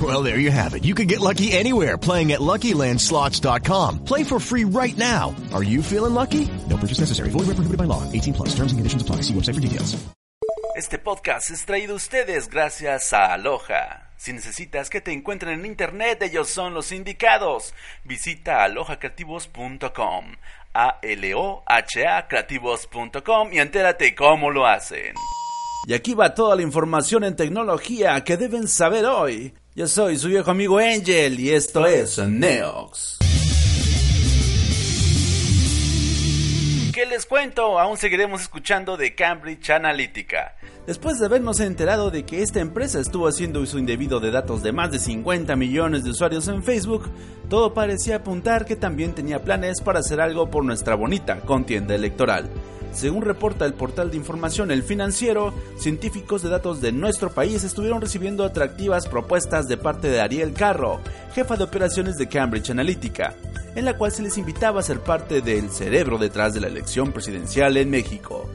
Well, there you have it. You can get lucky anywhere playing at LuckyLandSlots.com. Play for free right now. Are you feeling lucky? No purchase necessary. Void where prohibited by law. 18 plus. Terms and conditions apply. See website for details. Este podcast es traído a ustedes gracias a Aloha. Si necesitas que te encuentren en internet, ellos son los indicados. Visita alohacreativos.com, A-L-O-H-A creativos.com y entérate cómo lo hacen. Y aquí va toda la información en tecnología que deben saber hoy. Yo soy su viejo amigo Angel y esto es Neox. ¿Qué les cuento? Aún seguiremos escuchando de Cambridge Analytica. Después de habernos enterado de que esta empresa estuvo haciendo uso indebido de datos de más de 50 millones de usuarios en Facebook, todo parecía apuntar que también tenía planes para hacer algo por nuestra bonita contienda electoral. Según reporta el portal de información El Financiero, científicos de datos de nuestro país estuvieron recibiendo atractivas propuestas de parte de Ariel Carro, jefa de operaciones de Cambridge Analytica, en la cual se les invitaba a ser parte del cerebro detrás de la elección presidencial en México.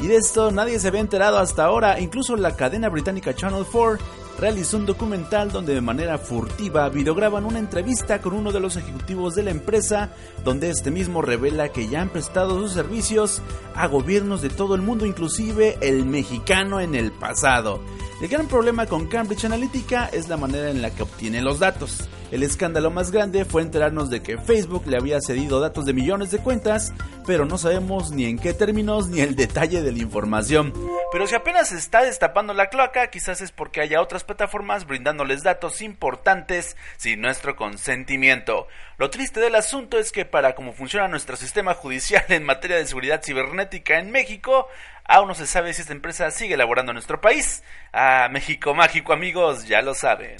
Y de esto nadie se había enterado hasta ahora, incluso la cadena británica Channel 4 realizó un documental donde de manera furtiva videograban una entrevista con uno de los ejecutivos de la empresa, donde este mismo revela que ya han prestado sus servicios a gobiernos de todo el mundo, inclusive el mexicano en el pasado. El gran problema con Cambridge Analytica es la manera en la que obtiene los datos. El escándalo más grande fue enterarnos de que Facebook le había cedido datos de millones de cuentas, pero no sabemos ni en qué términos ni el detalle de la información. Pero si apenas se está destapando la cloaca, quizás es porque haya otras plataformas brindándoles datos importantes sin nuestro consentimiento. Lo triste del asunto es que para cómo funciona nuestro sistema judicial en materia de seguridad cibernética en México, aún no se sabe si esta empresa sigue elaborando en nuestro país. Ah, México mágico amigos, ya lo saben.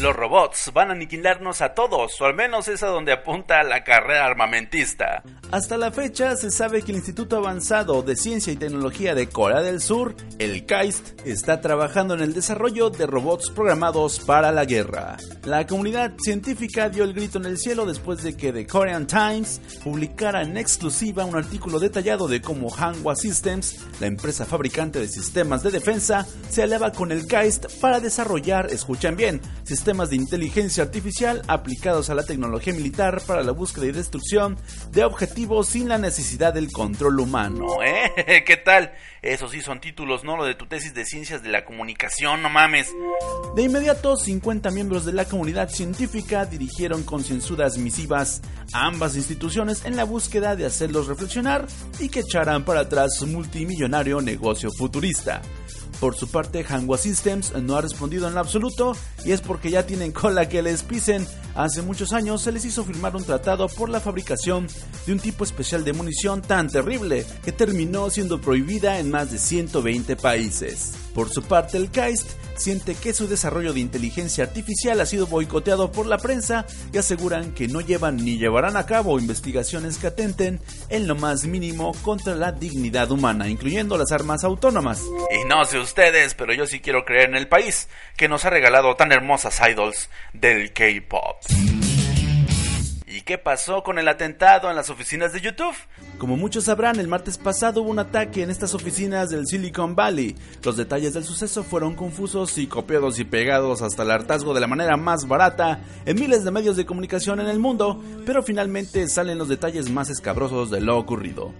Los robots van a aniquilarnos a todos, o al menos es a donde apunta la carrera armamentista. Hasta la fecha se sabe que el Instituto Avanzado de Ciencia y Tecnología de Corea del Sur, el KAIST, está trabajando en el desarrollo de robots programados para la guerra. La comunidad científica dio el grito en el cielo después de que The Korean Times publicara en exclusiva un artículo detallado de cómo Hanwha Systems, la empresa fabricante de sistemas de defensa, se aliaba con el KAIST para desarrollar, escuchen bien, sistemas de inteligencia artificial aplicados a la tecnología militar para la búsqueda y destrucción de objetivos sin la necesidad del control humano, ¿eh? ¿Qué tal? Eso sí son títulos, ¿no? Lo de tu tesis de ciencias de la comunicación, no mames. De inmediato, 50 miembros de la comunidad científica dirigieron concienzudas misivas a ambas instituciones en la búsqueda de hacerlos reflexionar y que echaran para atrás su multimillonario negocio futurista. Por su parte, Hanwha Systems no ha respondido en lo absoluto y es porque ya tienen cola que les pisen. Hace muchos años se les hizo firmar un tratado por la fabricación de un tipo especial de munición tan terrible que terminó siendo prohibida en más de 120 países. Por su parte, el KAIST siente que su desarrollo de inteligencia artificial ha sido boicoteado por la prensa y aseguran que no llevan ni llevarán a cabo investigaciones que atenten en lo más mínimo contra la dignidad humana, incluyendo las armas autónomas. Y no sé ustedes, pero yo sí quiero creer en el país que nos ha regalado tan hermosas idols del K-pop. ¿Y qué pasó con el atentado en las oficinas de YouTube? Como muchos sabrán, el martes pasado hubo un ataque en estas oficinas del Silicon Valley. Los detalles del suceso fueron confusos y copiados y pegados hasta el hartazgo de la manera más barata en miles de medios de comunicación en el mundo, pero finalmente salen los detalles más escabrosos de lo ocurrido.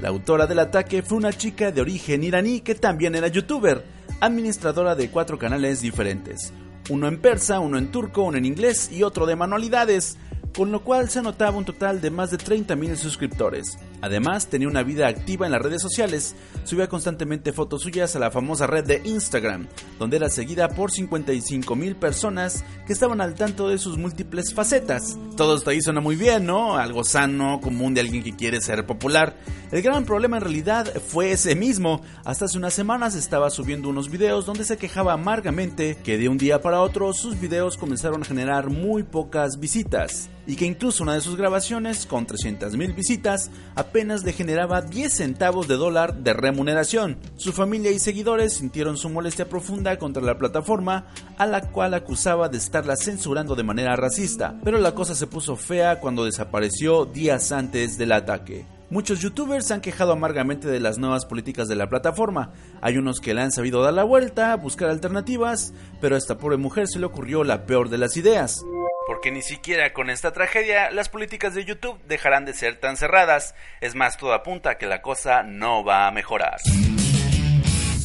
La autora del ataque fue una chica de origen iraní que también era youtuber, administradora de cuatro canales diferentes, uno en persa, uno en turco, uno en inglés y otro de manualidades, con lo cual se anotaba un total de más de 30.000 suscriptores. Además, tenía una vida activa en las redes sociales, subía constantemente fotos suyas a la famosa red de Instagram, donde era seguida por 55 mil personas que estaban al tanto de sus múltiples facetas. Todo esto ahí suena muy bien, ¿no? Algo sano, común de alguien que quiere ser popular. El gran problema en realidad fue ese mismo. Hasta hace unas semanas estaba subiendo unos videos donde se quejaba amargamente que de un día para otro sus videos comenzaron a generar muy pocas visitas y que incluso una de sus grabaciones, con 300.000 visitas, apenas le generaba 10 centavos de dólar de remuneración. Su familia y seguidores sintieron su molestia profunda contra la plataforma, a la cual acusaba de estarla censurando de manera racista, pero la cosa se puso fea cuando desapareció días antes del ataque. Muchos youtubers han quejado amargamente de las nuevas políticas de la plataforma. Hay unos que le han sabido dar la vuelta, buscar alternativas, pero a esta pobre mujer se le ocurrió la peor de las ideas porque ni siquiera con esta tragedia las políticas de YouTube dejarán de ser tan cerradas. Es más, todo apunta a que la cosa no va a mejorar.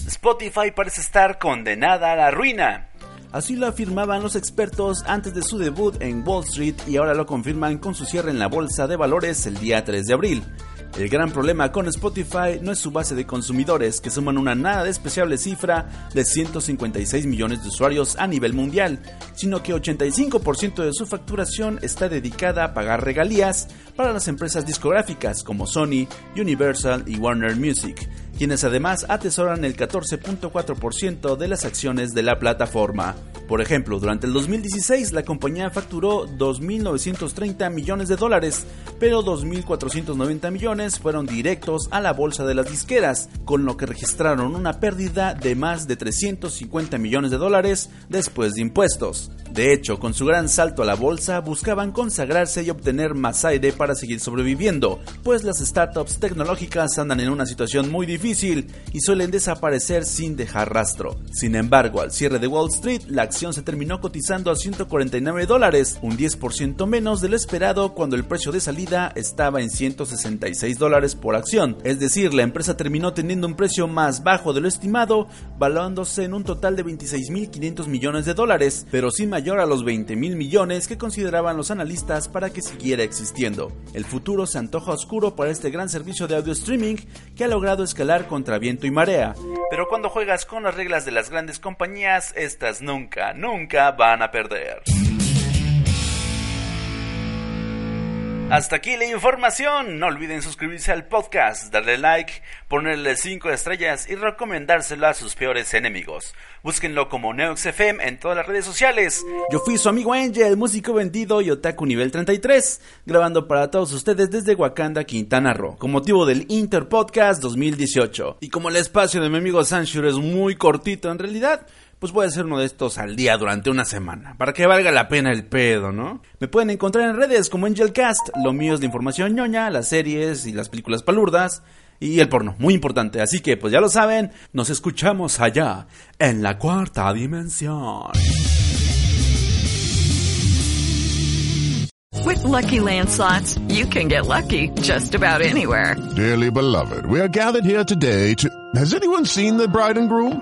Spotify parece estar condenada a la ruina. Así lo afirmaban los expertos antes de su debut en Wall Street y ahora lo confirman con su cierre en la bolsa de valores el día 3 de abril. El gran problema con Spotify no es su base de consumidores, que suman una nada despreciable cifra de 156 millones de usuarios a nivel mundial, sino que 85% de su facturación está dedicada a pagar regalías para las empresas discográficas como Sony, Universal y Warner Music, quienes además atesoran el 14.4% de las acciones de la plataforma. Por ejemplo, durante el 2016 la compañía facturó 2.930 millones de dólares, pero 2.490 millones fueron directos a la bolsa de las disqueras, con lo que registraron una pérdida de más de 350 millones de dólares después de impuestos. De hecho, con su gran salto a la bolsa buscaban consagrarse y obtener más aire para seguir sobreviviendo, pues las startups tecnológicas andan en una situación muy difícil y suelen desaparecer sin dejar rastro. Sin embargo, al cierre de Wall Street, la acción se terminó cotizando a 149 dólares, un 10% menos de lo esperado cuando el precio de salida estaba en 166 dólares por acción. Es decir, la empresa terminó teniendo un precio más bajo de lo estimado, valuándose en un total de 26.500 millones de dólares, pero sin mayor a los 20.000 millones que consideraban los analistas para que siguiera existiendo. El futuro se antoja oscuro para este gran servicio de audio streaming que ha logrado escalar contra viento y marea. Pero cuando juegas con las reglas de las grandes compañías, estas nunca, nunca van a perder. Hasta aquí la información. No olviden suscribirse al podcast, darle like, ponerle 5 estrellas y recomendárselo a sus peores enemigos. Búsquenlo como NeoXFM en todas las redes sociales. Yo fui su amigo Angel, músico vendido y otaku nivel 33, grabando para todos ustedes desde Wakanda, Quintana Roo, con motivo del Inter Podcast 2018. Y como el espacio de mi amigo Sanshur es muy cortito en realidad, pues voy a hacer uno de estos al día durante una semana, para que valga la pena el pedo, ¿no? Me pueden encontrar en redes como Angelcast, lo mío es de información ñoña, las series y las películas palurdas, y el porno, muy importante. Así que, pues ya lo saben, nos escuchamos allá, en la cuarta dimensión. With lucky landslots, you can get lucky just about anywhere. Dearly beloved, we are gathered here today to. Has anyone seen the bride and groom?